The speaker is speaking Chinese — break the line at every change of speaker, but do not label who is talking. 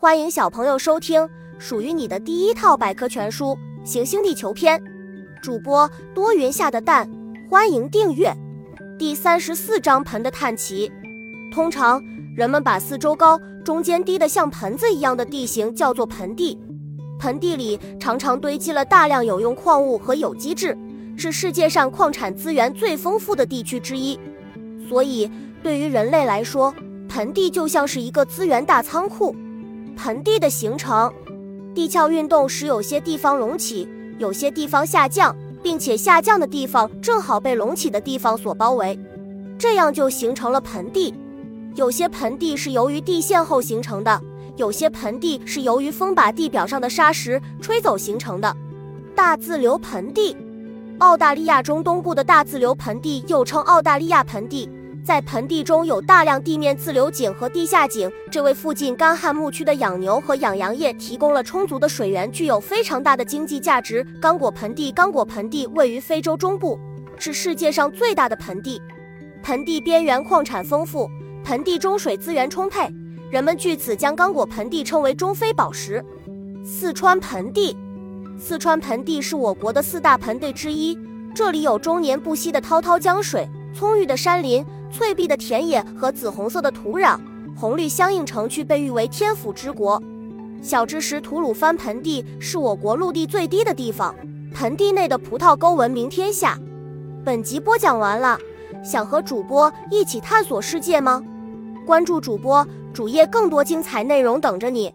欢迎小朋友收听属于你的第一套百科全书《行星地球篇》，主播多云下的蛋，欢迎订阅。第三十四章：盆的叹奇。通常人们把四周高、中间低的像盆子一样的地形叫做盆地。盆地里常常堆积了大量有用矿物和有机质，是世界上矿产资源最丰富的地区之一。所以，对于人类来说，盆地就像是一个资源大仓库。盆地的形成，地壳运动使有些地方隆起，有些地方下降，并且下降的地方正好被隆起的地方所包围，这样就形成了盆地。有些盆地是由于地陷后形成的，有些盆地是由于风把地表上的沙石吹走形成的。大自流盆地，澳大利亚中东部的大自流盆地又称澳大利亚盆地。在盆地中有大量地面自流井和地下井，这为附近干旱牧区的养牛和养羊业提供了充足的水源，具有非常大的经济价值。刚果盆地，刚果盆地位于非洲中部，是世界上最大的盆地。盆地边缘矿产丰富，盆地中水资源充沛，人们据此将刚果盆地称为中非宝石。四川盆地，四川盆地是我国的四大盆地之一，这里有终年不息的滔滔江水，葱郁的山林。翠碧的田野和紫红色的土壤，红绿相映城区被誉为天府之国。小知识：吐鲁番盆地是我国陆地最低的地方，盆地内的葡萄沟闻名天下。本集播讲完了，想和主播一起探索世界吗？关注主播主页，更多精彩内容等着你。